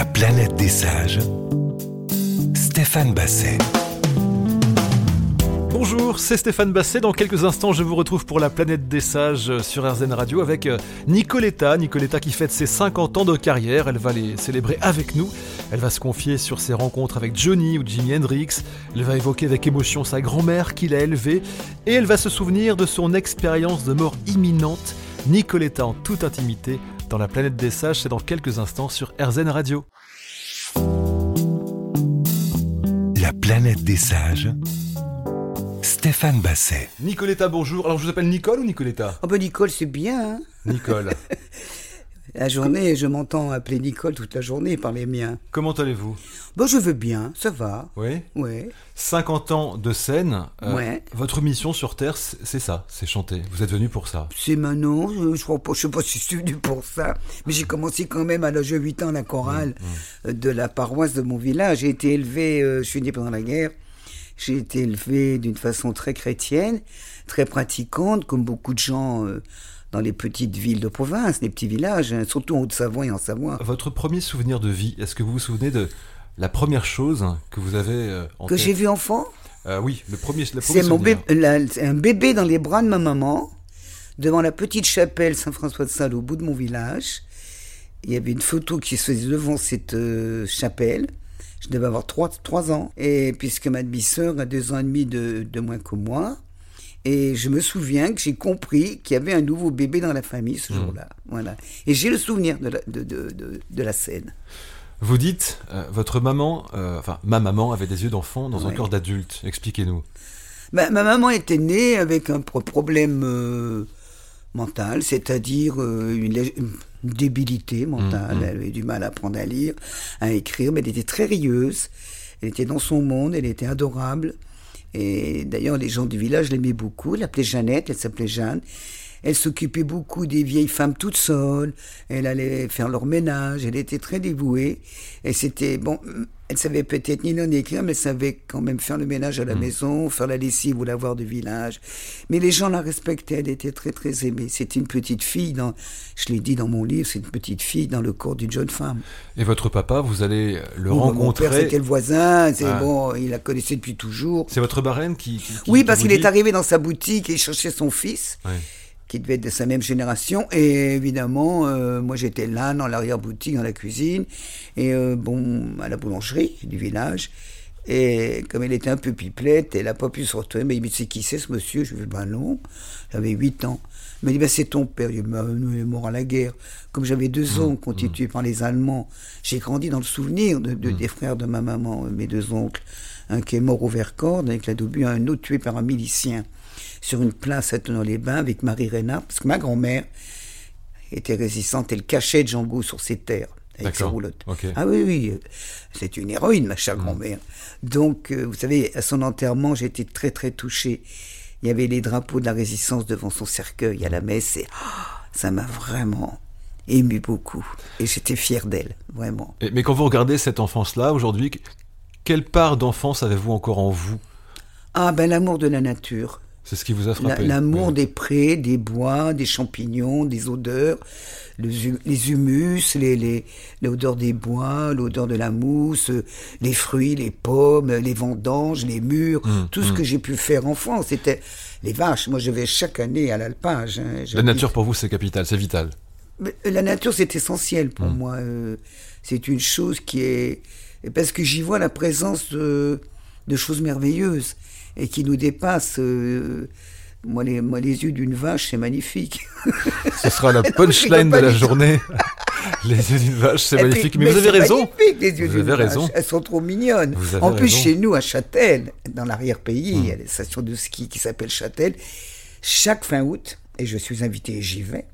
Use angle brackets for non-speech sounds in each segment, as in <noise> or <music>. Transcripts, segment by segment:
La planète des sages. Stéphane Basset. Bonjour, c'est Stéphane Basset. Dans quelques instants, je vous retrouve pour la planète des sages sur RZN Radio avec euh, Nicoletta. Nicoletta qui fête ses 50 ans de carrière. Elle va les célébrer avec nous. Elle va se confier sur ses rencontres avec Johnny ou Jimi Hendrix. Elle va évoquer avec émotion sa grand-mère qui l'a élevée. Et elle va se souvenir de son expérience de mort imminente. Nicoletta en toute intimité dans la planète des sages. C'est dans quelques instants sur RZN Radio. La planète des sages. Stéphane Basset. Nicoletta, bonjour. Alors je vous appelle Nicole ou Nicoletta? Oh ben Nicole, c'est bien. hein. Nicole. <laughs> la journée, je m'entends appeler Nicole toute la journée par les miens. Comment allez-vous? Bon, je veux bien, ça va. Oui? Ouais. 50 ans de scène. euh, Ouais. Votre mission sur Terre, c'est ça, c'est chanter. Vous êtes venu pour ça. C'est maintenant, je, je sais pas si je suis venu pour ça, mais j'ai commencé quand même à l'âge de 8 ans la chorale euh, de la paroisse de mon village. J'ai été élevé, euh, je suis né pendant la guerre, j'ai été élevé d'une façon très chrétienne, très pratiquante, comme beaucoup de gens euh, dans les petites villes de province, les petits villages, hein, surtout en Haute-Savoie et en Savoie. Votre premier souvenir de vie, est-ce que vous vous souvenez de la première chose que vous avez euh, en Que j'ai vu enfant Euh, Oui, le premier, C'est un bébé dans les bras de ma maman, devant la petite chapelle Saint-François de Sales au bout de mon village. Il y avait une photo qui se faisait devant cette euh, chapelle. Je devais avoir trois, trois ans. Et puisque ma demi-sœur a deux ans et demi de, de moins que moi. Et je me souviens que j'ai compris qu'il y avait un nouveau bébé dans la famille ce jour-là. Voilà. Et j'ai le souvenir de la, de, de, de, de la scène. Vous dites, euh, votre maman, euh, enfin ma maman avait des yeux d'enfant dans un corps d'adulte. Expliquez-nous. Ma, ma maman était née avec un pro- problème euh, mental, c'est-à-dire une, débilité mentale. Mhm. Elle avait du mal à apprendre à lire, à écrire, mais elle était très rieuse. Elle était dans son monde, elle était adorable. Et d'ailleurs, les gens du village l'aimaient beaucoup. Elle l'appelait Jeannette, elle s'appelait Jeanne. Elle s'occupait beaucoup des vieilles femmes toutes seules. Elle allait faire leur ménage. Elle était très dévouée. Et c'était, bon, elle savait peut-être ni lire ni écrire, mais elle savait quand même faire le ménage à la maison, faire la lessive ou lavoir du village. Mais les gens la respectaient. Elle était très, très aimée. C'était une petite fille dans, je l'ai dit dans mon livre, c'est une petite fille dans le corps d'une jeune femme. Et votre papa, vous allez le Bon, bah, Mon père, rencontrer. c'était le voisin? C'est Ah. bon, il la connaissait depuis toujours. C'est votre marraine qui. qui- qui- Oui, parce qu'il est arrivé dans sa boutique et il cherchait son fils, Ouais. Qui devait être de sa même génération. Et évidemment, euh, moi j'étais là, dans l'arrière-boutique, dans la cuisine, et euh, bon, à la boulangerie du village. Et comme elle était un peu pipelette, elle n'a pas pu se retourner. Mais il me dit, c'est qui c'est ce monsieur? Je lui ai dit, ben non, j'avais 8 ans. Il m'a dit, ben c'est ton père. Dit, ben, il est mort à la guerre. Comme j'avais deux oncles constitués par les Allemands, j'ai grandi dans le souvenir de, de- des frères de ma maman, mes deux oncles. Un qui est mort au Vercors avec la un autre tué par un milicien sur une place à Tonon-les-Bains avec Marie Reynard, parce que ma grand-mère était résistante, elle cachait Django sur ses terres avec ses roulottes. Ah oui, oui, euh, c'est une héroïne, ma chère grand-mère. Donc, euh, vous savez, à son enterrement, j'ai été très, très touché. Il y avait les drapeaux de la résistance devant son cercueil à la messe, et ah, ça m'a vraiment ému beaucoup. Et j'étais fier d'elle, vraiment. Et- mais quand vous regardez cette enfance-là aujourd'hui, que- quelle part d'enfance avez-vous encore en vous? Ah, ben l'amour de la nature. C'est ce qui vous a frappé. L'amour des prés, des bois, des champignons, des odeurs, les, hu- les humus, les, l'odeur des bois, l'odeur de la mousse, euh, les fruits, les pommes, les vendanges, les murs, Mmh, tout ce que j'ai pu faire enfant. C'était les vaches. Moi, je vais chaque année à l'alpage. hein. La nature pour vous, c'est capital, c'est vital. mais La nature, c'est essentiel pour Mmh. moi. euh, c'est une chose qui est... Parce que j'y vois la présence de, de choses merveilleuses et qui nous dépassent. euh, Moi les, moi, les yeux d'une vache, c'est magnifique. Ce sera la <laughs> punchline de la journée. <laughs> Les yeux d'une vache, c'est puis- magnifique. Mais, vous avez raison. magnifique, les yeux Vous avez vache. raison. Elles sont trop mignonnes. En plus, raison. Chez nous, à Châtel, dans l'arrière-pays, il y a la station de ski qui s'appelle Châtel. Chaque fin août, et je suis invité et j'y vais,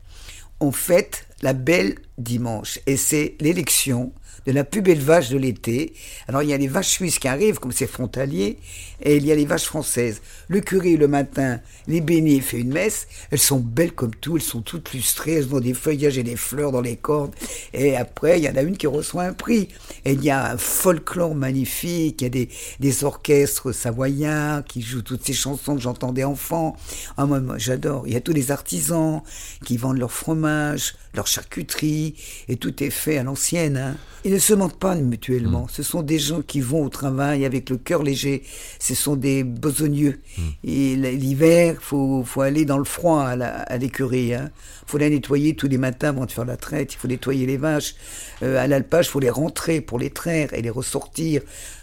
on fête la belle dimanche. Et c'est l'élection de la plus belle vache de l'été. Alors il y a les vaches suisses qui arrivent, comme c'est frontalier, et il y a les vaches françaises. Le curé, le matin, les bénit, fait une messe. Elles sont belles comme tout, elles sont toutes lustrées, elles ont des feuillages et des fleurs dans les cordes. Et après, il y en a une qui reçoit un prix. Et il y a un folklore magnifique, il y a des, des orchestres savoyards qui jouent toutes ces chansons que j'entendais enfant. Ah, moi, moi, j'adore. Il y a tous les artisans qui vendent leur fromage, leur charcuterie, et tout est fait à l'ancienne. hein. Ils ne se mentent pas mutuellement. Ce sont des gens qui vont au travail avec le cœur léger. Ce sont des besogneux. Et l- l'hiver, faut faut aller dans le froid à l'écurie. Il faut la nettoyer tous les matins avant de faire la traite. Il faut nettoyer les vaches. Euh, à l'alpage, il faut les rentrer pour les traire et les ressortir.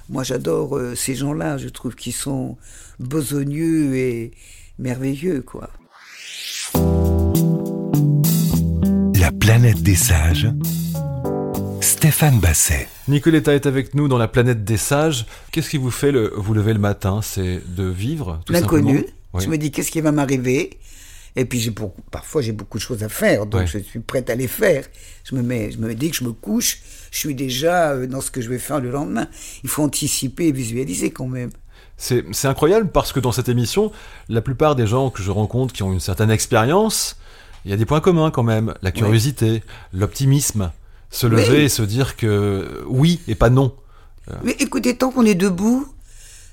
Moi, j'adore euh, ces gens-là. Je trouve qu'ils sont besogneux et merveilleux, quoi. La planète des sages. Stéphane Basset. Nicoletta est avec nous dans la planète des sages. Qu'est-ce qui vous fait le, vous lever le matin? C'est de vivre tout L'inconnu. simplement Oui. Je me dis qu'est-ce qui va m'arriver? Et puis j'ai beaucoup, parfois j'ai beaucoup de choses à faire, donc Ouais. je suis prête à les faire. Je me mets, je me dis que je me couche, je suis déjà euh, dans ce que je vais faire le lendemain. Il faut anticiper et visualiser quand même. C'est c'est incroyable parce que dans cette émission, la plupart des gens que je rencontre qui ont une certaine expérience, il y a des points communs quand même. La curiosité, l'optimisme, se lever Oui. et se dire que oui et pas non. Mais écoutez, tant qu'on est debout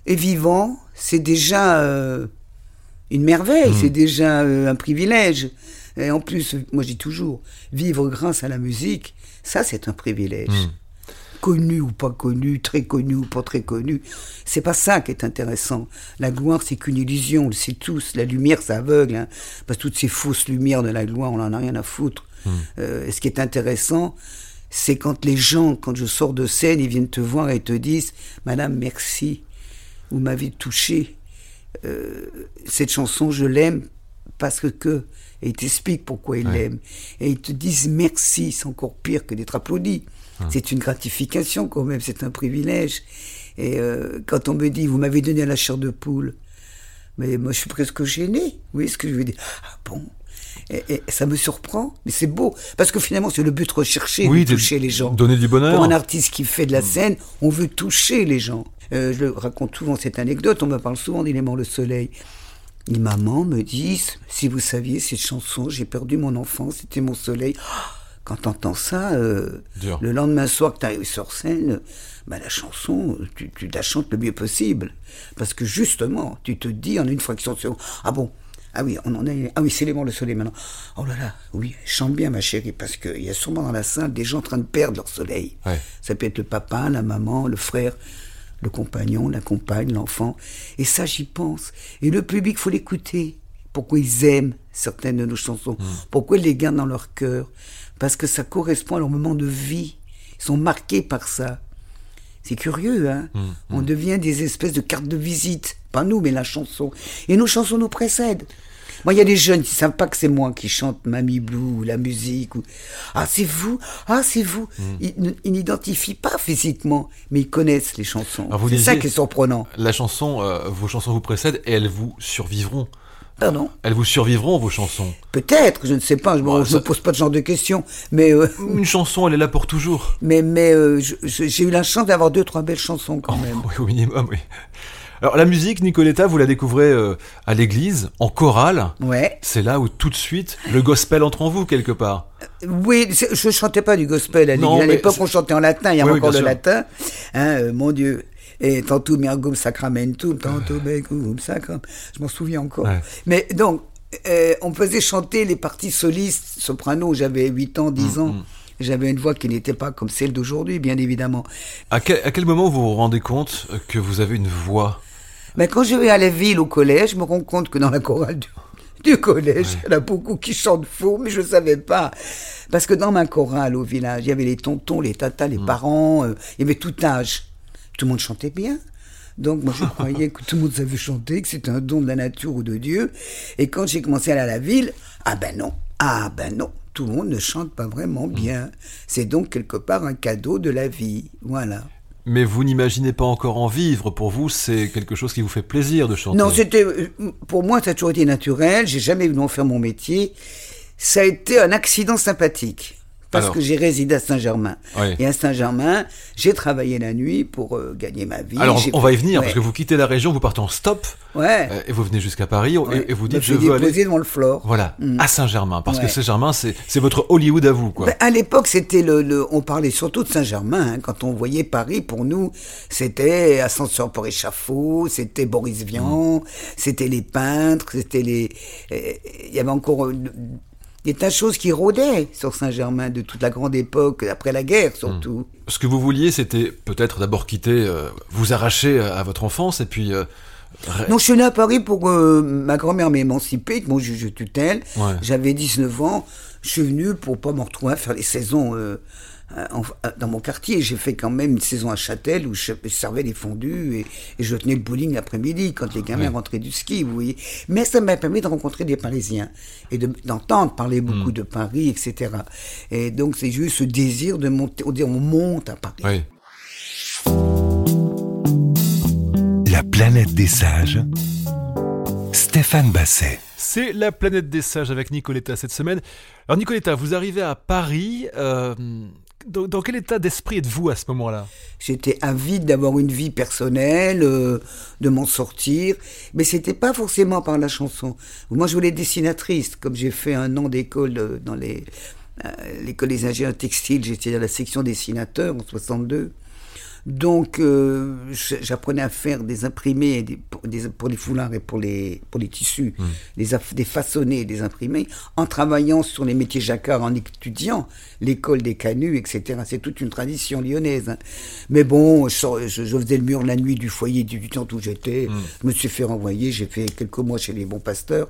et vivant, c'est déjà euh, une merveille, c'est déjà euh, un privilège. Et en plus, moi je dis toujours, vivre grâce à la musique, ça c'est un privilège. Connu ou pas connu, très connu ou pas très connu, c'est pas ça qui est intéressant. La gloire, c'est qu'une illusion, on le sait tous. La lumière, ça aveugle. hein. parce que toutes ces fausses lumières de la gloire, on en a rien à foutre. Euh, et ce qui est intéressant, c'est quand les gens, quand je sors de scène, ils viennent te voir et te disent Madame, merci, vous m'avez touché. Euh, cette chanson, je l'aime parce que. Et ils t'expliquent pourquoi ils l'aiment. Et ils te disent merci, c'est encore pire que d'être applaudi. C'est une gratification quand même, c'est un privilège. Et euh, quand on me dit, vous m'avez donné la chair de poule, mais moi je suis presque gêné. Vous voyez ce que je veux dire? Ah bon? Et, et ça me surprend, mais c'est beau. Parce que finalement, c'est le but recherché Oui, de toucher les gens. donner du bonheur. Pour un artiste qui fait de la scène, on veut toucher les gens. Euh, je raconte souvent cette anecdote, on me parle souvent d'Élément le Soleil. Les mamans me disent, si vous saviez cette chanson, j'ai perdu mon enfant, c'était mon soleil. Ah, Quand t'entends ça, euh, le lendemain soir que t'arrives sur scène, bah, la chanson, tu, tu la chantes le mieux possible. Parce que justement, tu te dis en une fraction de seconde, ah bon, ah oui, on en est, ah oui, c'est Élément le Soleil maintenant. Oh là là, oui, chante bien ma chérie, parce qu'il y a sûrement dans la salle des gens en train de perdre leur soleil. Ouais. Ça peut être le papa, la maman, le frère, le compagnon, la compagne, l'enfant. Et ça, j'y pense. Et le public, faut l'écouter. Pourquoi ils aiment certaines de nos chansons Pourquoi ils les gardent dans leur cœur Parce que ça correspond à leur moment de vie. Ils sont marqués par ça. C'est curieux, hein On devient des espèces de cartes de visite. Pas nous, mais la chanson. Et nos chansons nous précèdent. Moi, il y a des jeunes qui savent pas que c'est moi qui chante Mamie Blue ou la musique. Ou... Ah, c'est vous Ah, c'est vous Ils, n- ils n'identifient pas physiquement, mais ils connaissent les chansons. C'est ça qui est surprenant. La chanson, euh, vos chansons vous précèdent et elles vous survivront. Pardon Elles vous survivront vos chansons. Peut-être, je ne sais pas, je ne Bon, ça- me pose pas de genre de questions. Mais, euh, Une <laughs> chanson, elle est là pour toujours. mais, mais euh, j'ai eu la chance d'avoir deux, trois belles chansons quand même. <laughs> Oui, au minimum, oui. Alors la musique, Nicoletta, vous la découvrez euh, à l'église, en chorale. Ouais. C'est là où tout de suite le gospel entre en vous quelque part. Oui, je chantais pas du gospel à l'église. À l'époque, on chantait en latin, il y a Oui, oui, encore bien le sûr. latin. Hein, euh, mon Dieu. Et tantum mergum sacramentum, tantum mergum sacram. Je m'en souviens encore. Ouais. Mais donc, euh, on faisait chanter les parties solistes, soprano. J'avais 8 ans, Mm, 10 ans. J'avais une voix qui n'était pas comme celle d'aujourd'hui, bien évidemment. À quel, à quel moment vous vous rendez compte que vous avez une voix? Mais quand je vais à la ville, au collège, je me rends compte que dans la chorale du, <laughs> du collège, il y en a beaucoup qui chantent faux, mais je ne savais pas. Parce que dans ma chorale au village, il y avait les tontons, les tatas, les parents, euh, il y avait tout âge. Tout le monde chantait bien. Donc moi je <laughs> croyais que tout le monde savait chanter, que c'était un don de la nature ou de Dieu. Et quand j'ai commencé à aller à la ville, ah ben non, ah ben non, tout le monde ne chante pas vraiment bien. C'est donc quelque part un cadeau de la vie. Voilà. Mais vous n'imaginez pas encore en vivre. Pour vous, c'est quelque chose qui vous fait plaisir de chanter. Non, c'était euh, pour moi ça a toujours été naturel. J'ai jamais voulu en faire mon métier. Ça a été un accident sympathique parce Alors. que j'ai résidé à Saint-Germain. Oui. Et à Saint-Germain, j'ai travaillé la nuit pour euh, gagner ma vie. Alors on va y venir Ouais. parce que vous quittez la région, vous partez en stop Ouais. euh, et vous venez jusqu'à Paris et- Ouais. et, vous me dites je veux aller. devant le Flore. Voilà, à Saint-Germain, parce que. Saint-Germain, c'est votre Hollywood à vous, quoi. Ben, à l'époque, c'était le, le- on parlait surtout de Saint-Germain. hein. Quand on voyait Paris, pour nous, c'était Ascenseur pour échafaud, c'était Boris Vian, c'était les peintres, c'était les. euh, Il y avait encore des tas de choses qui rôdaient sur Saint-Germain de toute la grande époque, après la guerre surtout. Ce que vous vouliez, c'était peut-être d'abord quitter, euh, vous arracher à votre enfance et puis. euh, Non, je suis né à Paris pour que ma grand-mère m'émanciper, mon juge de tutelle. Ouais. J'avais 19 ans. Je suis venu pour pas me retrouver à faire les saisons euh, dans mon quartier. J'ai fait quand même une saison à Châtel où je, servais les fondus et, et je tenais le bowling l'après-midi quand les gamins Ouais. rentraient du ski, vous voyez. Mais ça m'a permis de rencontrer des Parisiens et de- d'entendre parler beaucoup de Paris, etc. Et donc c'est juste ce désir de monter, on dit on monte à Paris. Oui. La planète des sages. Stéphane Basset. C'est la planète des sages avec Nicoletta cette semaine. Alors Nicoletta, vous arrivez à Paris. euh, dans, quel état d'esprit êtes-vous à ce moment-là? J'étais avide d'avoir une vie personnelle, euh, de m'en sortir, mais c'était pas forcément par la chanson. Moi, je voulais dessinatrice, comme j'ai fait un an d'école euh, dans les euh, l'école des ingénieurs textiles, j'étais dans la section dessinateur en 62. Donc, euh, j'apprenais à faire des imprimés et des- pour, des- pour les foulards et pour les, pour les tissus, des, aff- des façonnés et des imprimés, en travaillant sur les métiers jacquards, en étudiant l'école des canuts, etc. C'est toute une tradition lyonnaise. hein. Mais bon, je, sor- je- je faisais le mur la nuit du foyer d'étudiant où j'étais. Je me suis fait renvoyer. J'ai fait quelques mois chez les bons pasteurs.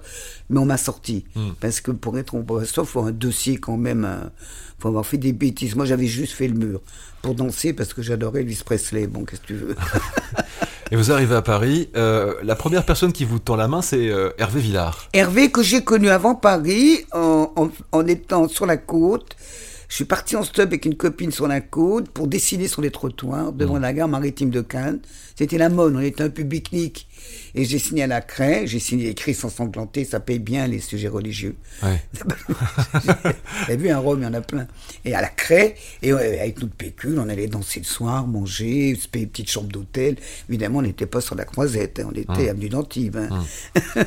Mais on m'a sorti. Parce que pour être bon pasteur, il faut un dossier quand même. Il faut avoir fait des bêtises. Moi, j'avais juste fait le mur pour danser parce que j'adorais Elvis Presley. Bon, qu'est-ce que tu veux <laughs> Et vous arrivez à Paris. euh, la première personne qui vous tend la main, c'est euh, Hervé Villard. Hervé, que j'ai connu avant Paris, en, en- en étant sur la côte. Je suis parti en stop avec une copine sur la côte pour dessiner sur les trottoirs devant la gare maritime de Cannes. C'était la mode, on était un peu pique-nique. Et j'ai signé à la craie, j'ai signé écrit sans sanglanter, ça paye bien les sujets religieux. Ouais. <laughs> Avez vu, un Rome, il y en a plein. Et à la craie, et avec notre pécule, on allait danser le soir, manger, se payer une petite chambre d'hôtel. Évidemment, on n'était pas sur la croisette, hein, on était avenue d'Antibes. hein. <laughs>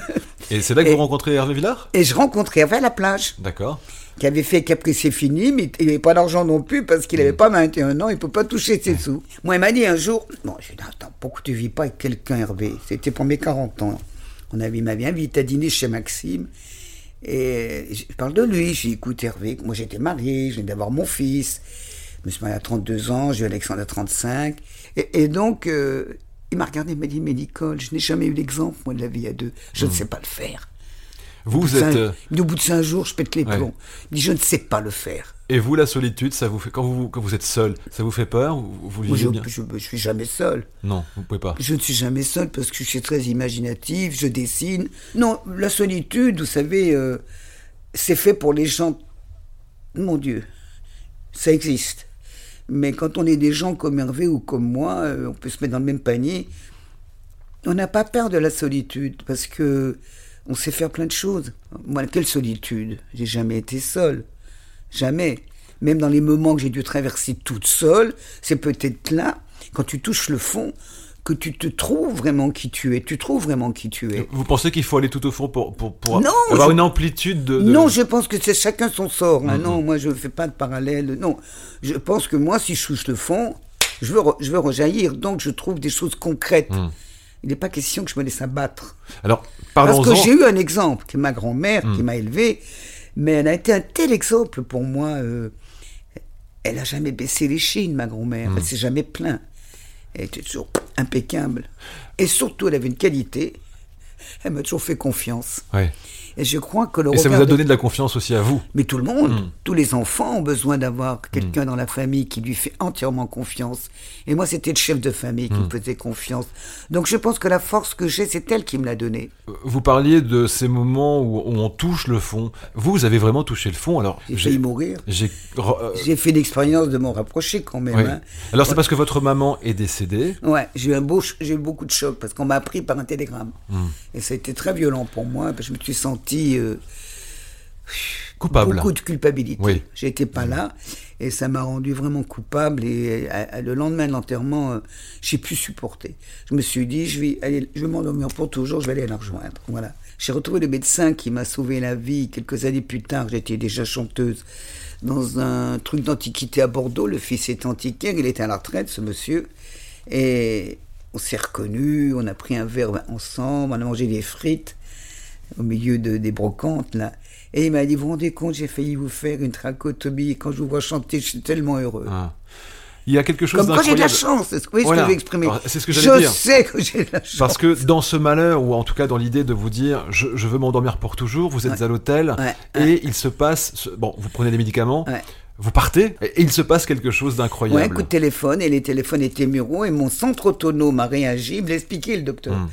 Et c'est là que Et- vous rencontrez Hervé Villard? Et je rencontrais Hervé à la plage, D'accord. qui avait fait Capri c'est fini, mais il n'avait pas d'argent non plus parce qu'il n'avait pas 21 ans, il ne peut pas toucher ses sous. Moi, il m'a dit un jour, bon, je lui ai dit, attends, pourquoi tu vis pas avec quelqu'un, Hervé? C'était pour mes 40 ans. On avait, il m'avait invité à dîner chez Maxime. Et je parle de lui, j'ai dit, écoute Hervé, moi j'étais marié, je viens d'avoir mon fils, je me suis marié à 32 ans, j'ai eu Alexandre à 35. Et, et donc, euh, il m'a regardé, il m'a dit, mais Nicole, je n'ai jamais eu l'exemple, moi, de la vie à deux. Je ne sais pas le faire. Vous, vous êtes. cinq- euh, au bout de cinq jours, je pète les Ouais. plombs. Il dit, je ne sais pas le faire. et vous, la solitude, ça vous fait quand vous quand vous êtes seul, ça vous fait peur ou vous le Moi, je, vivez bien? je, je suis jamais seul. Non, vous pouvez pas. Je ne suis jamais seul parce que je suis très imaginatif, je dessine. Non, la solitude, vous savez, euh, c'est fait pour les gens. Mon Dieu, ça existe. Mais quand on est des gens comme Hervé ou comme moi, euh, on peut se mettre dans le même panier. On n'a pas peur de la solitude parce que on sait faire plein de choses. Moi, quelle solitude J'ai jamais été seul. Jamais. Même dans les moments que j'ai dû traverser toute seule, c'est peut-être là, quand tu touches le fond, que tu te trouves vraiment qui tu es. Tu trouves vraiment qui tu es. Vous pensez qu'il faut aller tout au fond pour, pour, pour Non, avoir je- une amplitude de. de- Non, je pense que c'est chacun son sort. hein. Non, moi, je ne fais pas de parallèle. Non, je pense que moi, si je touche le fond, je veux, re- je veux rejaillir. Donc, je trouve des choses concrètes. Il n'est pas question que je me laisse abattre. Alors, Parce que j'ai eu un exemple, qui est ma grand-mère, qui m'a élevé, mais elle a été un tel exemple pour moi. euh, elle n'a jamais baissé les chines, ma grand-mère. Elle s'est jamais plaint. Elle était toujours impeccable. Et surtout, elle avait une qualité. Elle m'a toujours fait confiance. Ouais. Et je crois que le Et ça vous a donné de la confiance aussi à vous. mais tout le monde, Hmm. tous les enfants ont besoin d'avoir quelqu'un dans la famille qui lui fait entièrement confiance. Et moi, c'était le chef de famille qui Hmm. me faisait confiance. Donc je pense que la force que j'ai, c'est elle qui me l'a donnée. Vous parliez de ces moments où, où on touche le fond. Vous, vous avez vraiment touché le fond. Alors, J'ai failli mourir. j'ai- euh, J'ai fait l'expérience de m'en rapprocher quand même. oui. hein. Alors, c'est parce que votre maman est décédée. Ouais, j'ai eu un beau, j'ai eu beaucoup de chocs parce qu'on m'a appris par un télégramme. Hmm. Et ça a été très violent pour moi. parce que Je me suis senti euh, Coupable. beaucoup de culpabilité. Oui. J'étais pas là et ça m'a rendu vraiment coupable. Et à- à- le lendemain de l'enterrement, euh, j'ai pu supporter. Je me suis dit, je vais aller, je vais m'endormir pour toujours. Je vais aller la rejoindre. Voilà. J'ai retrouvé le médecin qui m'a sauvé la vie quelques années plus tard. J'étais déjà chanteuse dans un truc d'antiquité à Bordeaux. Le fils était antiquaire. Il était à la retraite, ce monsieur. Et on s'est reconnus. On a pris un verre ensemble. On a mangé des frites au milieu de, des brocantes là. Et il m'a dit, vous vous rendez compte, j'ai failli vous faire une trachotomie. Et quand je vous vois chanter, je suis tellement heureux. Ah. Il y a quelque chose Comme quoi j'ai de la chance, c'est ce que, oui, ce Voilà. que je exprimer. C'est ce que je j'allais dire. sais que j'ai de la chance. Parce que dans ce malheur, ou en tout cas dans l'idée de vous dire je, je veux m'endormir pour toujours, vous êtes Ouais. à l'hôtel Ouais, et il se passe. ce- Bon, vous prenez des médicaments, Ouais. vous partez et il se passe quelque chose Ouais, d'incroyable. coup de téléphone, et les téléphones étaient muraux, et mon centre autonome a réagi, il me l'a expliqué, le docteur. Hmm.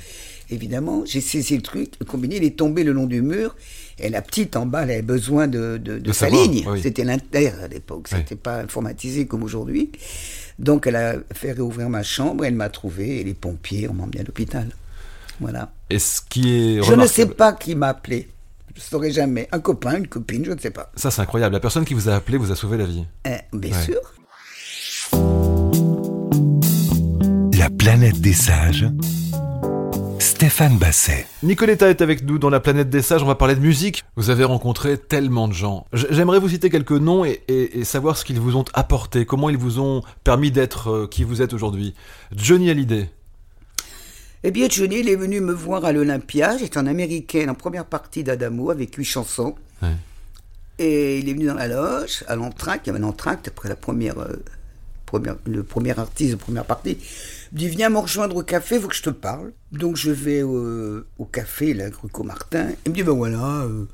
Évidemment, j'ai saisi le truc, le combiné, il est tombé le long du mur, et la petite en bas, elle avait besoin de, de, de De sa savoir, ligne. oui. C'était l'inter à l'époque, Oui. c'était pas informatisé comme aujourd'hui. Donc elle a fait réouvrir ma chambre, elle m'a trouvé, et les pompiers ont emmené à l'hôpital. Voilà. Et ce qui est Je ne sais pas qui m'a appelé. Je ne saurais jamais. Un copain, une copine, je ne sais pas. Ça c'est incroyable. La personne qui vous a appelé vous a sauvé la vie. Eh, bien Ouais. sûr. La planète des sages. Stéphane Basset. Nicoletta est avec nous dans la planète des sages. On va parler de musique. Vous avez rencontré tellement de gens. J'aimerais vous citer quelques noms et, et- et savoir ce qu'ils vous ont apporté, comment ils vous ont permis d'être euh, qui vous êtes aujourd'hui. Johnny Hallyday. Eh bien, Johnny, il est venu me voir à l'Olympia. J'étais en américaine en première partie d'Adamo avec huit chansons. Ouais. Et il est venu dans la loge, à l'entracte. Il y avait un entracte après la première, euh, première, le premier artiste de première partie. Il me dit Viens me rejoindre au café, il faut que je te parle. Donc je vais euh, au café, là, Gruco Martin. Il me dit Ben voilà, euh,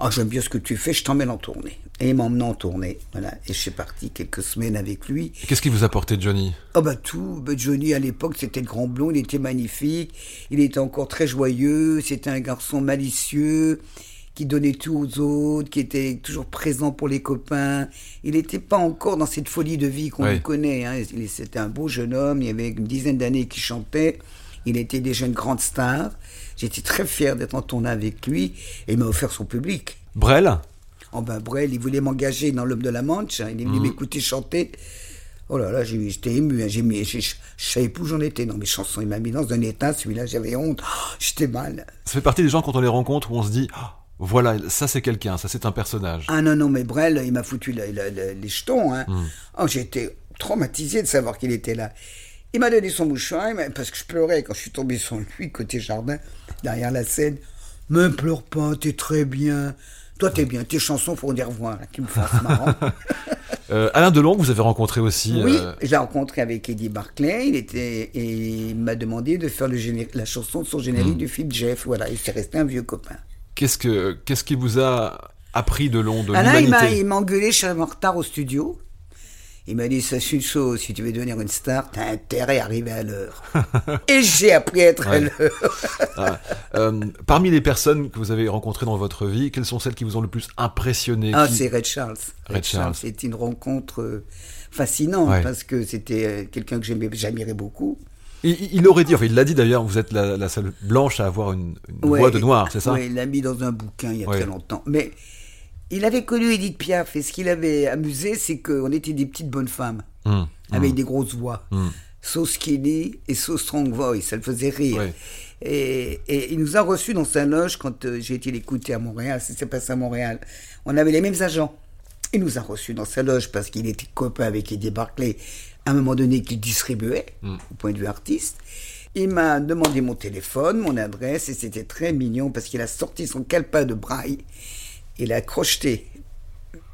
ah, j'aime bien ce que tu fais, je t'emmène en tournée. Et il m'emmène en tournée. Voilà. Et je suis parti quelques semaines avec lui. Qu'est-ce qui vous a apporté Johnny? Ah bah tout, bah Johnny à l'époque c'était le grand blond, il était magnifique, il était encore très joyeux, c'était un garçon malicieux, qui donnait tout aux autres, qui était toujours présent pour les copains. Il n'était pas encore dans cette folie de vie qu'on Oui. connaît. Hein. C'était un beau jeune homme, il y avait une dizaine d'années qu'il chantait, il était déjà une grande star. J'étais très fier d'être en tournée avec lui et il m'a offert son public. Brel Oh ben Brel, il voulait m'engager dans l'Homme de la Manche. hein. Il est venu m'écouter chanter. Oh là là, j'étais ému. hein. J'ai mis, je savais plus où j'en étais dans mes chansons. Il m'a mis dans un état, celui-là, j'avais honte. Oh, j'étais mal. Ça fait partie des gens quand on les rencontre où on se dit Ah, voilà, ça c'est quelqu'un, ça c'est un personnage. Ah non, non, mais Brel, il m'a foutu la- la- la- les jetons. Hein. Oh, j'étais traumatisé de savoir qu'il était là. Il m'a donné son mouchoir, m'a- parce que je pleurais quand je suis tombé sur lui, côté jardin, derrière la scène. Me pleure pas, t'es très bien. Toi, t'es bien. Tes chansons, faut dire revoir, là, qui me fassent marrant. <laughs> Euh, Alain Delon, vous avez rencontré aussi. Oui, euh, je l'ai rencontré avec Eddie Barclay. Il était et il m'a demandé de faire le la chanson de son générique Hmm. du film Jeff. Voilà, il s'est resté un vieux copain. Qu'est-ce que qu'est-ce qui vous a appris de long, de m'a, l'humanité il m'a engueulé, je suis en retard au studio. Il m'a dit, c'est une chose, si tu veux devenir une star, t'as intérêt à arriver à l'heure. <laughs> et j'ai appris à être à l'heure. Ah, euh, Parmi les personnes que vous avez rencontrées dans votre vie, quelles sont celles qui vous ont le plus impressionné Ah, qui- c'est Red Charles. Red Charles. C'était une rencontre euh, fascinante Ouais. parce que c'était euh, quelqu'un que j'aimais, j'admirais beaucoup. Il, il aurait dit, enfin il l'a dit d'ailleurs, vous êtes la, la seule blanche à avoir une, une Ouais, voix de noir, c'est ça? Oui, il l'a mis dans un bouquin il y a Ouais. très longtemps. Mais il avait connu Edith Piaf et ce qu'il avait amusé, c'est qu'on était des petites bonnes femmes Hum, avec des grosses voix. So skinny et so strong voice, ça le faisait rire. Ouais. Et, et il nous a reçus dans sa loge quand euh, j'ai été l'écouter à Montréal, ça s'est passé à Montréal. On avait les mêmes agents. Il nous a reçus dans sa loge parce qu'il était copain avec Eddie Barclay à un moment donné qu'il distribuait, au point de vue artiste. Il m'a demandé mon téléphone, mon adresse, et c'était très mignon parce qu'il a sorti son calepin de braille. Il a crocheté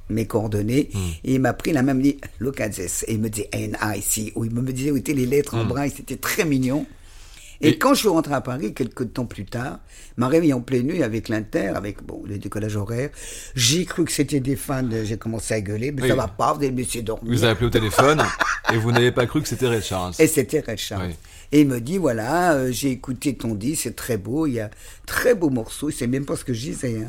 mes coordonnées et il m'a pris la même dit look at this et il me dit N-I-C où il me disait où étaient les lettres en braille c'était très mignon et, Et- quand je suis rentré à Paris quelques temps plus tard m'a réveillé en pleine nuit avec l'Inter avec bon le décollage horaire j'ai cru que c'était des fans de- j'ai commencé à gueuler mais Oui. ça va pas vous allez me laisser dormir Vous avez appelé au téléphone et vous n'avez pas cru que c'était Ray Charles. et c'était Charles. Oui. Et il me dit, voilà, euh, j'ai écouté ton disque, c'est très beau, il y a très beaux morceaux, il sait même pas ce que je disais. hein.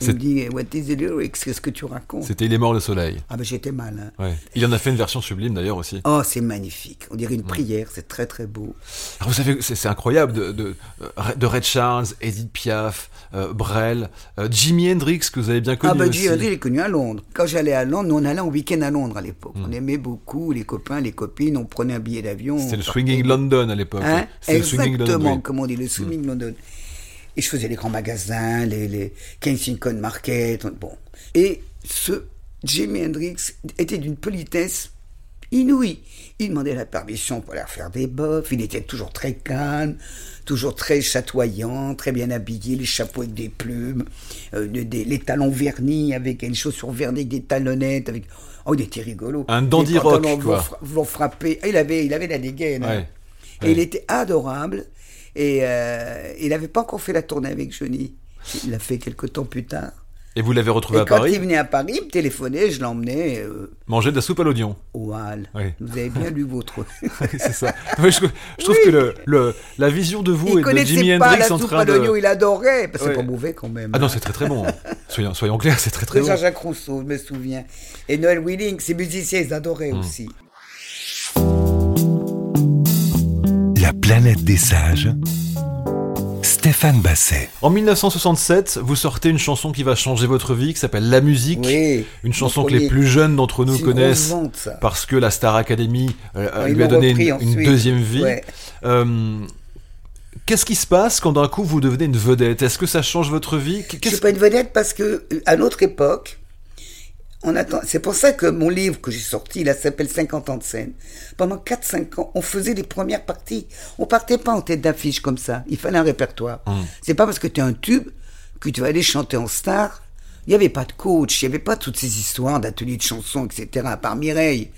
Il me dit, what is the lyrics, qu'est-ce que tu racontes? C'était Il est mort le soleil. Ah ben j'étais mal. hein. Ouais. Il en a fait une version sublime d'ailleurs aussi. Oh, c'est magnifique. On dirait une prière, c'est très très beau. Alors, vous savez, c'est incroyable de, de, euh, de Red Charles, Edith Piaf, euh, Brel, euh, Jimi Hendrix que vous avez bien connu ah ben. Jimi Hendrix, l'ai connu à Londres. Quand j'allais à Londres, nous on allait en week-end à Londres à l'époque. On aimait beaucoup, les copains, les copines, on prenait un billet d'avion. C'était le partait. Swinging London à l'époque. Hein? C'était le Swinging London. Exactement, oui. comme on dit, le Swinging London. Et je faisais les grands magasins, les, les Kensington Market, bon. Et ce Jimi Hendrix était d'une politesse inouïe. Il demandait la permission pour aller faire des bofs. Il était toujours très calme, toujours très chatoyant, très bien habillé, les chapeaux avec des plumes, euh, des, les talons vernis avec les chaussures vernies avec des talonnettes. Avec... Oh, il était rigolo. Un dandy rock, quoi. Vous frapper. Ah, il avait, il avait la dégaine. hein. Ouais. Et il était adorable. Et euh, il n'avait pas encore fait la tournée avec Johnny. Il l'a fait quelques temps plus tard. Et vous l'avez retrouvé Et à quand Paris il venait à Paris, il me téléphonait, je l'emmenais euh, Manger de la soupe à l'oignon. Oui. Vous avez bien lu votre. <laughs> c'est ça. Je, je trouve que le, le- la vision de vous il et de Jimi pas Hendrix la en soupe train à l'oignon, de. il adorait. Parce que. C'est pas mauvais quand même. Ah non, c'est très très bon. <laughs> Soyons, soyons clairs, c'est très très de bon. Jean-Jacques Rousseau, je me souviens. Et Noël Willing, ses musiciens, ils adoraient Hmm. aussi. La planète des sages. Stéphane Basset. En 1967, vous sortez une chanson qui va changer votre vie, qui s'appelle La musique. Oui. Une chanson que les plus jeunes d'entre nous connaissent vente, parce que la Star Academy euh, Ouais, ils lui a donné une, deuxième vie. Ouais. Euh, Qu'est-ce qui se passe quand d'un coup vous devenez une vedette? Est-ce que ça change votre vie? Je Qu'est-ce- suis pas une vedette parce que euh, à notre époque, on attend. C'est pour ça que mon livre que j'ai sorti, là, s'appelle 50 ans de scène. Pendant 4-5 ans, on faisait les premières parties. On partait pas en tête d'affiche comme ça. Il fallait un répertoire. C'est pas parce que tu es un tube que tu vas aller chanter en star. Il n'y avait pas de coach, il n'y avait pas toutes ces histoires d'ateliers de chansons, etc. À part Mireille,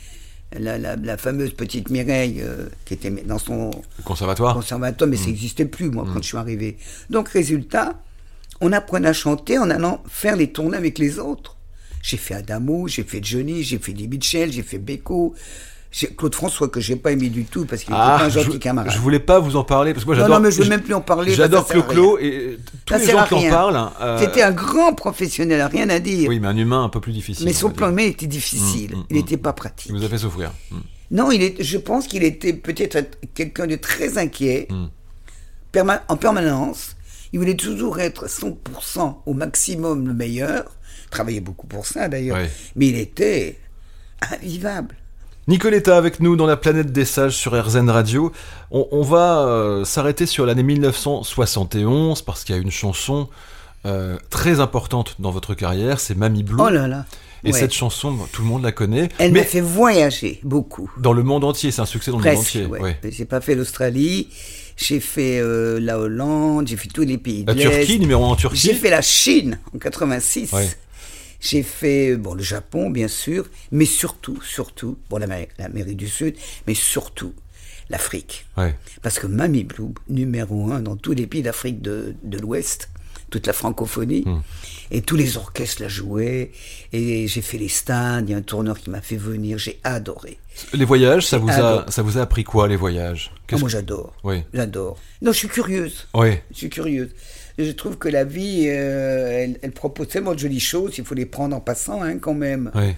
la, la- la fameuse petite Mireille euh, qui était dans son Conservatoire conservatoire, mais ça n'existait plus, moi, quand je suis arrivé. Donc, résultat, on apprenait à chanter en allant faire les tournées avec les autres. J'ai fait Adamo, j'ai fait Johnny, j'ai fait Lee Mitchell, j'ai fait Beko, Claude François, que j'ai pas aimé du tout, parce qu'il était pas un je, gentil camarade. je voulais pas vous en parler parce que moi Non, j'adore. non, mais je veux même plus en parler, J'adore Clo-Clo et tous Ça les gens qui en parlent. euh, C'était un grand professionnel, rien à dire. Oui, mais un humain un peu plus difficile. mais on son plan humain était difficile. Mm, mm, Il mm. n'était pas pratique. Il vous a fait souffrir. Mm. Non, il est, je pense qu'il était peut-être quelqu'un de très inquiet, Mm. en permanence. Il voulait toujours être 100% au maximum le meilleur. Travaillait beaucoup pour ça d'ailleurs. Mais il était invivable. Nicoletta avec nous dans la planète des sages sur RZN Radio. On, on va euh, s'arrêter sur l'année 1971 parce qu'il y a une chanson euh, très importante dans votre carrière, c'est Mamie Blue. Oh là là. Et Ouais. cette chanson, tout le monde la connaît. Elle m'a fait voyager beaucoup. dans le monde entier, c'est un succès dans le monde Presque. entier. ouais. ouais. J'ai pas fait l'Australie. J'ai fait euh, la Hollande. J'ai fait tous les pays La. Turquie, numéro 1 en Turquie. J'ai fait la Chine en 86. J'ai fait bon le Japon bien sûr, mais surtout, surtout, bon l'Amérique du Sud, mais surtout l'Afrique. Ouais. Parce que Mamie Blue, numéro un dans tous les pays d'Afrique de, de l'Ouest, toute la francophonie, Hmm. et tous les orchestres la jouaient, et j'ai fait les stades, il y a un tourneur qui m'a fait venir, j'ai adoré. Les voyages, ça vous, a, ça vous a appris quoi, les voyages? Ah, moi j'adore, Oui. j'adore. Non, je suis curieuse. Oui. Je suis curieuse. Je trouve que la vie, euh, elle, elle propose tellement de jolies choses, il faut les prendre en passant, hein, quand même. Oui.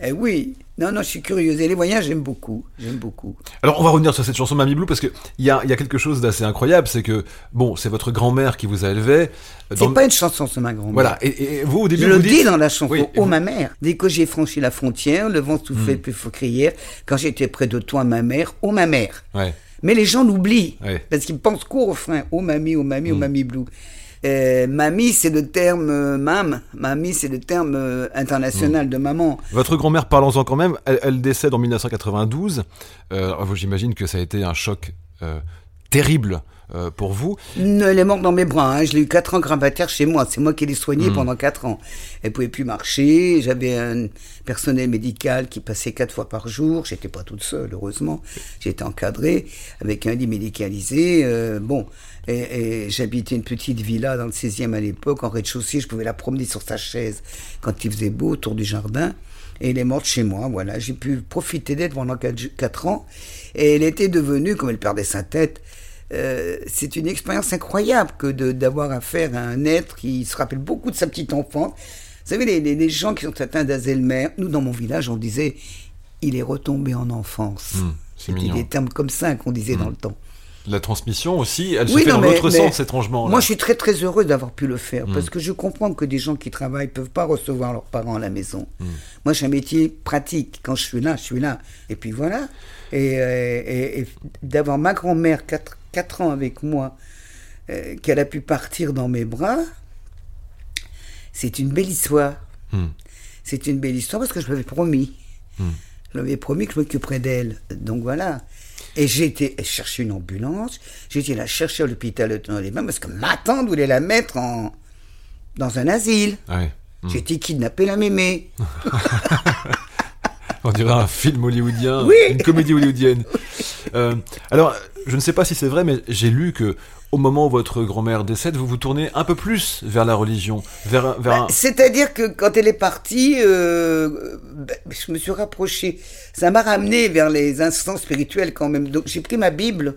Eh oui, non, non, je suis curieuse. Et les voyages, j'aime beaucoup. J'aime beaucoup. Alors on va revenir sur cette chanson Mamie Blue parce que il y a, y a quelque chose d'assez incroyable, c'est que bon, c'est votre grand-mère qui vous a élevé. C'est Dans- pas une chanson, c'est ma grand-mère. Voilà. Et, et vous au début Je le dis dans la chanson, Oui, oh vous- ma mère. Dès que j'ai franchi la frontière, le vent soufflait Hmm. plus crière. Quand j'étais près de toi, ma mère, oh ma mère. Ouais. Mais les gens l'oublient. Ouais. Parce qu'ils pensent qu'au refrain, oh mamie, oh mamie, oh Hmm. mamie blue. Euh, mamie, c'est le terme euh, mam. Mamie, c'est le terme euh, international Hmm. de maman. Votre grand-mère, parlons-en quand même, elle, elle décède en 1992. Euh, J'imagine que ça a été un choc euh, terrible euh, pour vous. Non, Elle est morte dans mes bras. hein. Je l'ai eu 4 ans gravataire chez moi. C'est moi qui l'ai Hmm. soignée pendant 4 ans. Elle pouvait plus marcher. J'avais un personnel médical qui passait 4 fois par jour. J'étais pas toute seule, heureusement. J'étais encadrée avec un lit médicalisé. Euh, bon, et, et j'habitais une petite villa dans le 16e à l'époque, en rez-de-chaussée. Je pouvais la promener sur sa chaise quand il faisait beau autour du jardin. Et elle est morte chez moi, voilà. J'ai pu profiter d'elle pendant 4 ans. Et elle était devenue, comme elle perdait sa tête, euh, c'est une expérience incroyable que de- d'avoir affaire à un être qui se rappelle beaucoup de sa petite enfance. Vous savez, les, les- les gens qui sont atteints d'Alzheimer, nous, dans mon village, on disait il est retombé en enfance. Mmh, c'est C'était des termes comme ça qu'on disait dans le temps. La transmission aussi, elle se Oui, fait non, dans l'autre sens étrangement. là. Moi, je suis très très heureux d'avoir pu le faire Mm. parce que je comprends que des gens qui travaillent peuvent pas recevoir leurs parents à la maison. Mm. Moi, j'ai un métier pratique. Quand je suis là, je suis là. Et puis voilà. Et, euh, et- et d'avoir ma grand-mère 4, ans avec moi, euh, qu'elle a pu partir dans mes bras, c'est une belle histoire. Hmm. C'est une belle histoire parce que je m'avais promis. Hmm. Je lui avais promis que je m'occuperais d'elle. Donc voilà. Et j'ai été chercher une ambulance. J'ai été la chercher à l'hôpital dans les mains parce que ma tante voulait la mettre en, dans un asile. Ouais. Hmm. J'ai été kidnappé la mémé. <laughs> On dirait un film hollywoodien, Oui. une comédie hollywoodienne. Euh, alors, je ne sais pas si c'est vrai, mais j'ai lu que au moment où votre grand-mère décède, vous vous tournez un peu plus vers la religion, vers, un- un... C'est-à-dire que quand elle est partie, euh, ben, je me suis rapproché. Ça m'a ramené vers les instants spirituels quand même. Donc j'ai pris ma Bible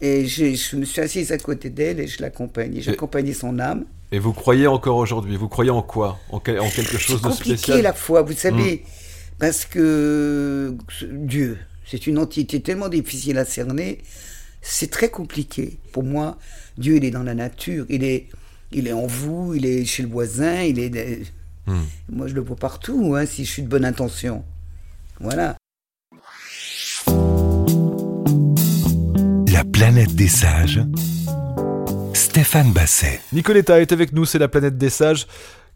et je me suis assise à côté d'elle et je l'accompagnais. Accompagné son âme. Et vous croyez encore aujourd'hui? Vous croyez en quoi? En, quel- en quelque chose C'est de compliqué spécial? Hmm. la foi, vous savez, parce que Dieu, c'est une entité tellement difficile à cerner, c'est très compliqué. Pour moi, Dieu, il est dans la nature, il est, il est en vous, il est chez le voisin, il est. Hmm. Moi, je le vois partout, hein, si je suis de bonne intention. Voilà. La planète des sages. Stéphane Basset. Nicoletta est avec nous, c'est la planète des sages.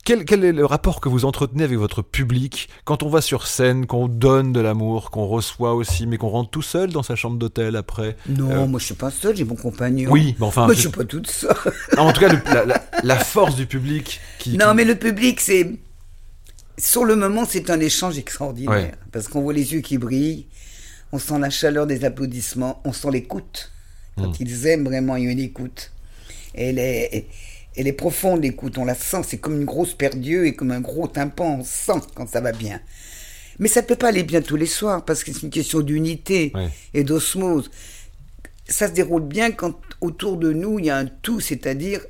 Quel, quel est le rapport que vous entretenez avec votre public quand on va sur scène, qu'on donne de l'amour, qu'on reçoit aussi, mais qu'on rentre tout seul dans sa chambre d'hôtel après Non, Euh, moi, je suis pas seul, j'ai mon compagnon. Oui, mais enfin, Moi, je suis pas toute <laughs> seule. Non, en tout cas, le- la, la- la force du public qui. Non, qui- mais le public, c'est. Sur le moment, c'est un échange extraordinaire. Ouais. Parce qu'on voit les yeux qui brillent, on sent la chaleur des applaudissements, on sent l'écoute. Quand Mm. ils aiment vraiment, il y a une écoute. Et elle est, elle est profonde, l'écoute. On la sent. C'est comme une grosse paire d'yeux et comme un gros tympan. On sent quand ça va bien. Mais ça ne peut pas aller bien tous les soirs parce que c'est une question d'unité et d'osmose. Ça se déroule bien quand autour de nous il y a un tout, c'est-à-dire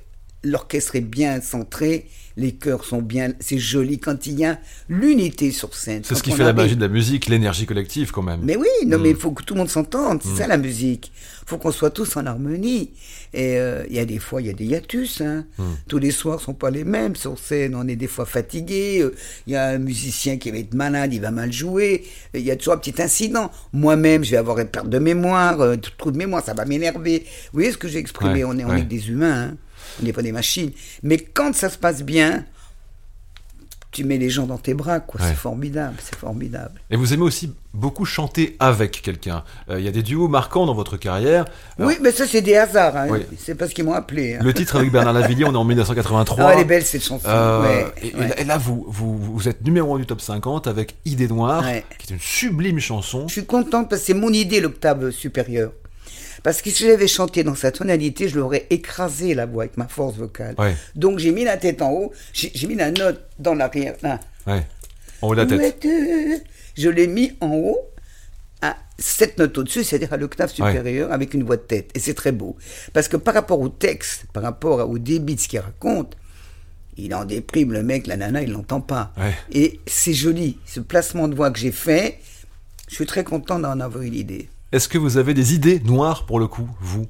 l'orchestre est bien centré, les chœurs sont bien, c'est joli quand il y a l'unité sur scène. C'est ce qui fait la magie de la musique, l'énergie collective quand même. mais oui, non, Mm. mais il faut que tout le monde s'entende. C'est ça la musique. Il faut qu'on soit tous en harmonie. Et euh, il y a des fois, il y a des hiatus. Hein. Mm. Tous les soirs sont pas les mêmes sur scène. On est des fois fatigué. euh, Il y a un musicien qui va être malade, il va mal jouer. Il y a toujours un petit incident. Moi-même, je vais avoir une perte de mémoire, euh, trou de mémoire, ça va m'énerver. Vous voyez ce que j'ai exprimé? Ouais, On est, on ouais. est des humains. hein. On n'est pas des machines. Mais quand ça se passe bien, tu mets les gens dans tes bras, quoi. Ouais. C'est formidable, c'est formidable. Et vous aimez aussi beaucoup chanter avec quelqu'un. Euh, Il y a des duos marquants dans votre carrière. Alors, Oui, mais ça, c'est des hasards. Hein. Oui. C'est parce qu'ils m'ont appelé. hein. Le titre avec Bernard Lavillier, on est en <laughs> 1983. Ah, elle est belle, cette chanson. Euh, ouais, et, et ouais. là- et là, vous, vous, vous êtes numéro 1 du top 50 avec Idée Noire, qui est une sublime chanson. Je suis contente parce que c'est mon idée, l'octave supérieure. Parce que si j'avais chanté dans sa tonalité, je l'aurais écrasé la voix avec ma force vocale. Ouais. Donc j'ai mis la tête en haut, j'ai mis la note dans l'arrière. Ouais. En haut de la tête. Je l'ai mis en haut, à sept notes au-dessus, c'est-à-dire à l'octave supérieure, avec une voix de tête. Et c'est très beau. Parce que par rapport au texte, par rapport au débit de ce qu'il raconte, il en déprime le mec, la nana, il l'entend pas. Ouais. Et c'est joli. Ce placement de voix que j'ai fait, je suis très content d'en avoir eu l'idée. Est-ce que vous avez des idées noires pour le coup, vous?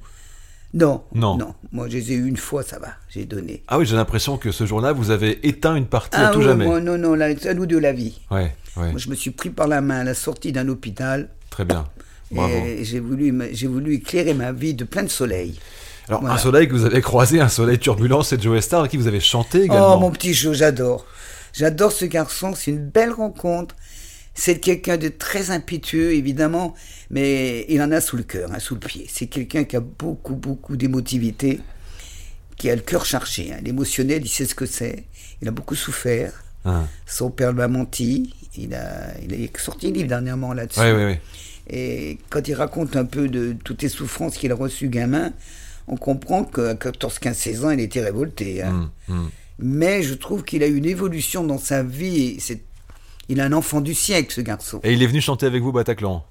Non, Non. non. Moi, je les ai eu une fois, ça va. J'ai donné. Ah oui, j'ai l'impression que ce jour-là, vous avez éteint une partie à Ah tout oui, jamais. moi, non, non, à nous de la vie. Ouais, ouais, Moi, je me suis pris par la main à la sortie d'un hôpital. très bien. Bravo. Et j'ai voulu, j'ai voulu éclairer ma vie de plein de soleil. Alors, voilà. un soleil que vous avez croisé, un soleil turbulent, c'est Joe Star, qui vous avez chanté également. Oh, mon petit Joe, j'adore. J'adore ce garçon, c'est une belle rencontre. C'est quelqu'un de très impétueux, évidemment, mais il en a sous le cœur, hein, sous le pied. C'est quelqu'un qui a beaucoup, beaucoup d'émotivité, qui a le cœur chargé. hein. L'émotionnel, il sait ce que c'est. Il a beaucoup souffert. Hein. Son père lui a menti. Il a, il sorti un livre dernièrement là-dessus. Et quand il raconte un peu de toutes les souffrances qu'il a reçues gamin, on comprend qu'à 14, 15, 16 ans, il était révolté. hein. Hum, hum. Mais je trouve qu'il a eu une évolution dans sa vie. c'est- Il a un enfant du siècle, ce garçon. Et il est venu chanter avec vous Bataclan.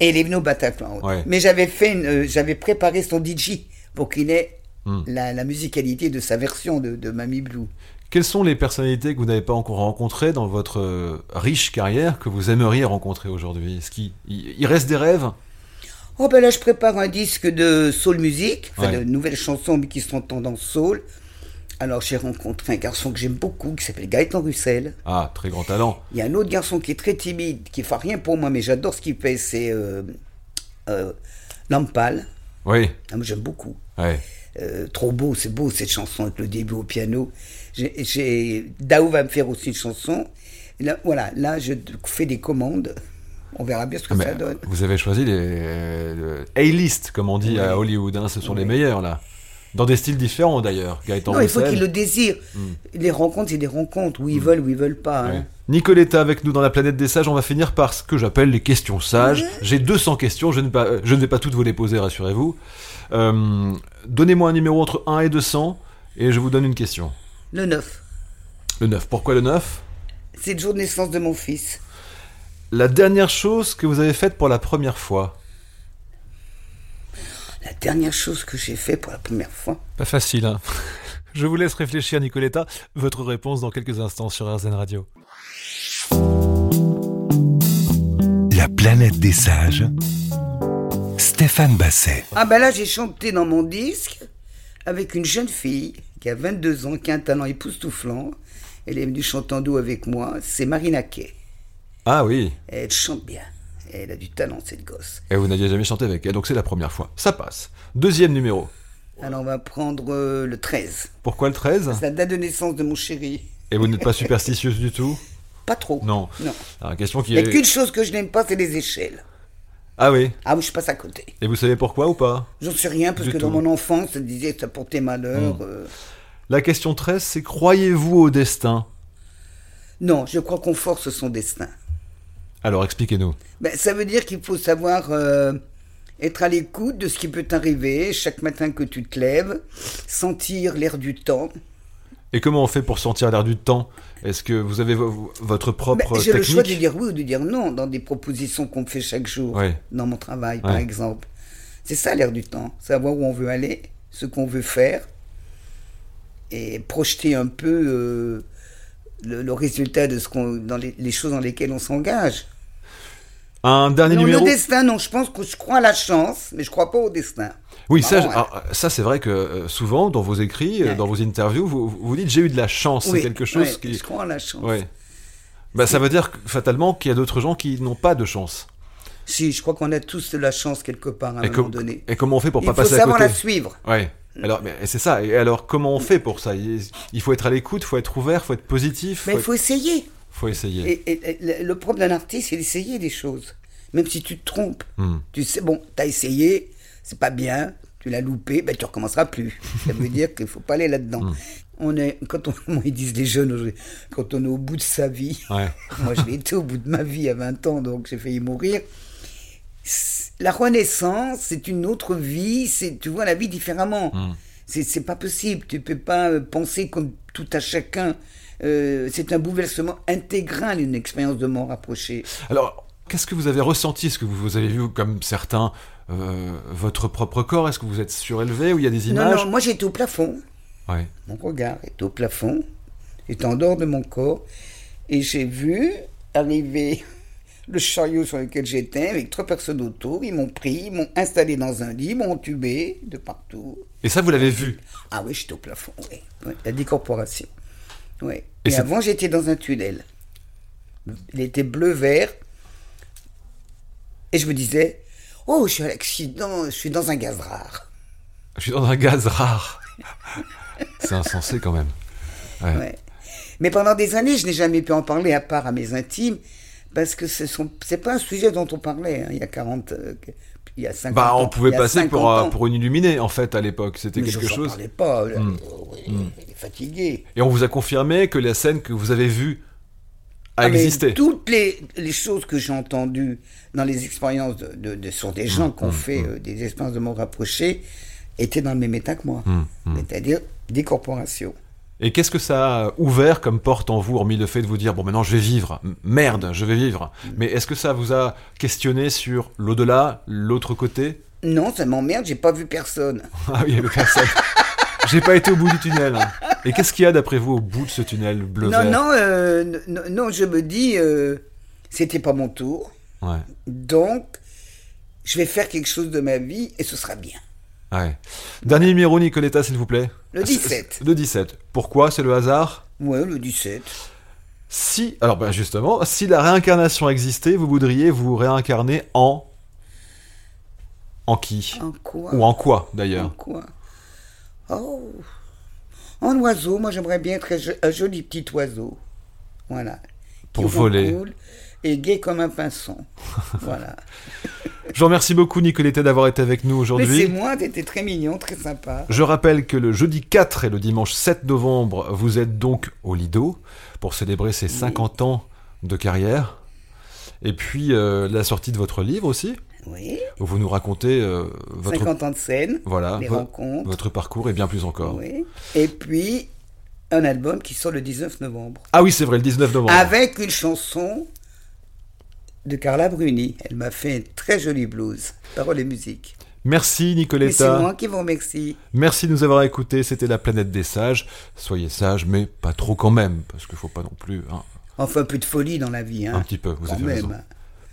Et il est venu au Bataclan. Ouais. Mais j'avais fait, euh, j'avais préparé son DJ pour qu'il ait Hmm. la, la musicalité de sa version de, de Mamie Blue. Quelles sont les personnalités que vous n'avez pas encore rencontrées dans votre euh, riche carrière que vous aimeriez rencontrer aujourd'hui? Est-ce qu'il il- reste des rêves? Oh ben là, je prépare un disque de soul music, enfin Ouais. de nouvelles chansons mais qui sont en tendance soul. Alors j'ai rencontré un garçon que j'aime beaucoup qui s'appelle Gaëtan Russell. Ah, très grand talent. Il y a un autre garçon qui est très timide, qui fait rien pour moi, mais j'adore ce qu'il fait, c'est euh, euh, Lampal. Oui, Ah, j'aime beaucoup. ouais. Euh, trop beau, c'est beau cette chanson avec le début au piano. J'ai, Dao va me faire aussi une chanson. Là, voilà, là je fais des commandes On verra bien ce que Ah, ça donne. Vous avez choisi les le A-list, comme on dit Oui. à Hollywood. hein, ce sont les Oui. meilleurs, là. Dans des styles différents, d'ailleurs. Gaëtan Non, il faut qu'ils le désirent. Les rencontres, c'est des rencontres où ils veulent ou ils veulent pas. hein. Nicoletta avec nous dans la planète des sages, on va finir par ce que j'appelle les questions sages. J'ai 200 questions, je ne, vais pas- je ne vais pas toutes vous les poser, rassurez-vous. Euh, Donnez-moi un numéro entre 1 et 200 et je vous donne une question. Le 9, Le 9, pourquoi le 9 c'est le jour de naissance de mon fils. La dernière chose que vous avez faite pour la première fois La dernière chose que j'ai fait pour la première fois. Pas facile, hein <laughs> Je vous laisse réfléchir, Nicoletta. Votre réponse dans quelques instants sur RZN Radio. La planète des sages. Stéphane Basset. Ah ben là, j'ai chanté dans mon disque avec une jeune fille qui a 22 ans, qui a un talent époustouflant. Elle est venue chanter en duo avec moi. C'est Marina Kay. Ah oui, Elle chante bien. Elle a du talent, cette gosse. et vous n'aviez jamais chanté avec elle, donc c'est la première fois. Ça passe. Deuxième numéro. Alors on va prendre euh, le 13. Pourquoi le 13 C'est la date de naissance de mon chéri. Et vous n'êtes pas superstitieuse du tout? Pas trop. Non. Non. Alors, question qui Il n'y a est... qu'une chose que je n'aime pas, c'est les échelles. Ah oui? Ah oui, je passe à côté. Et vous savez pourquoi ou pas? J'en sais rien, parce Du que tout. Hmm. dans mon enfance, ça disait que ça portait malheur. euh. La question 13, c'est croyez-vous au destin? Non, je crois qu'on force son destin. Alors expliquez-nous. Ben, ça veut dire qu'il faut savoir euh, être à l'écoute de ce qui peut t'arriver chaque matin que tu te lèves, sentir l'air du temps. Et comment on fait pour sentir l'air du temps? Est-ce que vous avez vo- votre Ben, propre J'ai le choix de dire oui ou de dire non dans des propositions qu'on me fait chaque jour, dans mon travail par exemple. C'est ça l'air du temps, savoir où on veut aller, ce qu'on veut faire, et projeter un peu euh, le, le résultat de ce qu'on, dans les, les choses dans lesquelles on s'engage. Un dernier Non, numéro le destin, non, je pense que je crois à la chance, mais je crois pas au destin. Oui, ça, Non, je- ouais. alors, ça c'est vrai que euh, souvent dans vos écrits, euh, Ouais. dans vos interviews, vous, vous dites j'ai eu de la chance. Oui, c'est quelque chose ouais, qui. Je crois à la chance. Ouais. Bah, ça veut dire fatalement qu'il y a d'autres gens qui n'ont pas de chance. Si, je crois qu'on a tous de la chance quelque part à un Et, moment donné. et comment on fait pour Il pas faut passer à savoir côté la suivre. Ouais. Alors, mais c'est ça. Et alors, comment on fait pour ça? Il, faut être à l'écoute, il faut être ouvert, il faut être positif. Mais il être- faut essayer. faut essayer. Et, et- et le problème d'un artiste, c'est d'essayer des choses. Même si tu te trompes. Hmm. Tu sais, bon, t'as essayé, c'est pas bien, tu l'as loupé, ben tu recommenceras plus. Ça veut dire qu'il faut pas aller là-dedans. Hmm. On est, quand on, ils disent les jeunes, aujourd'hui, quand on est au bout de sa vie, Ouais. <laughs> moi je l'ai été au bout de ma vie à 20 ans, donc j'ai failli mourir. La renaissance, c'est une autre vie, c'est tu vois la vie différemment. Hmm. C'est pas possible, tu peux pas euh, penser comme tout à chacun. Euh, c'est un bouleversement intégral, une expérience de mort approchée. Alors, qu'est-ce que vous avez ressenti? Est-ce que vous avez vu, comme certains, euh, votre propre corps? Est-ce que vous êtes surélevé ou il y a des Non, images? non, moi j'étais au plafond. Ouais. Mon regard était au plafond, était en dehors de mon corps, et j'ai vu arriver le chariot sur lequel j'étais avec trois personnes autour. Ils m'ont pris, ils m'ont installé dans un lit, ils m'ont entubé de partout. Et ça, vous l'avez vu? Ah oui, j'étais au plafond, oui. Oui, La décorporation. Oui. Et Et, avant, j'étais dans un tunnel. Il était bleu-vert. Et je me disais, oh, je suis à l'accident, je suis dans un gaz rare. Je suis dans un gaz rare. c'est insensé quand même. Ouais. Ouais. Mais pendant des années, je n'ai jamais pu en parler à part à mes intimes, parce que ce sont, c'est pas un sujet dont on parlait hein, il y a 40, euh, il y a 50 Bah, ans. on pouvait passer 50 pour, un- ans. pour une illuminée, en fait, à l'époque. C'était quelque je chose. Hmm. parlais pas. Il est fatigué. Et on vous a confirmé que la scène que vous avez vue a Ah, existé. Toutes les, les choses que j'ai entendues dans les expériences de, de- de- sur des Hmm, gens qui ont fait euh, des expériences de mort rapprochée étaient dans le même état que moi. Hmm, C'est-à-dire des corporations. Et qu'est-ce que ça a ouvert comme porte en vous, hormis le fait de vous dire, bon, maintenant je vais vivre, merde, je vais vivre. Mais est-ce que ça vous a questionné sur l'au-delà, l'autre côté? Non, ça m'emmerde, j'ai pas vu personne. <laughs> Ah oui, il y avait personne. <laughs> J'ai pas été au bout du tunnel. hein. Et qu'est-ce qu'il y a d'après vous au bout de ce tunnel bleu Non, vert? non, euh, non, non, je me dis, euh, c'était pas mon tour. Ouais. Donc, je vais faire quelque chose de ma vie et ce sera bien. Ouais. Dernier numéro, Nicoletta, s'il vous plaît. Le Ah, c'est- 17. c'est- Le 17. Pourquoi C'est le hasard? Ouais, le 17. Si, alors ben justement, si la réincarnation existait, vous voudriez vous réincarner en. En qui? En quoi? Ou en quoi En d'ailleurs quoi? Oh En oiseau, moi j'aimerais bien être un jo- un joli petit oiseau. Voilà. Pour Qui voler. Et gai comme un pinson. <laughs> voilà. Je vous remercie beaucoup Nicoletta d'avoir été avec nous aujourd'hui. c'est moi, t'étais très mignon, très sympa. Je rappelle que le jeudi 4 et le dimanche 7 novembre, vous êtes donc au Lido pour célébrer ces 50 ans de carrière. Et puis euh, la sortie de votre livre aussi, Oui, où vous nous racontez euh, votre, 50 ans de scène, voilà, les vo- rencontres. votre parcours et bien plus encore. Oui. Et puis, un album qui sort le 19 novembre. Ah oui, c'est vrai, le 19 novembre. Avec une chanson de Carla Bruni. Elle m'a fait un très joli blues. Paroles et musique. Merci Mais c'est Nicoletta. moi qui vous remercie. Merci de nous avoir écoutés. C'était la planète des sages. Soyez sages, mais pas trop quand même, parce qu'il faut pas non plus. hein, Enfin, peu de folie dans la vie. Hein, un petit peu, vous quand avez même. raison.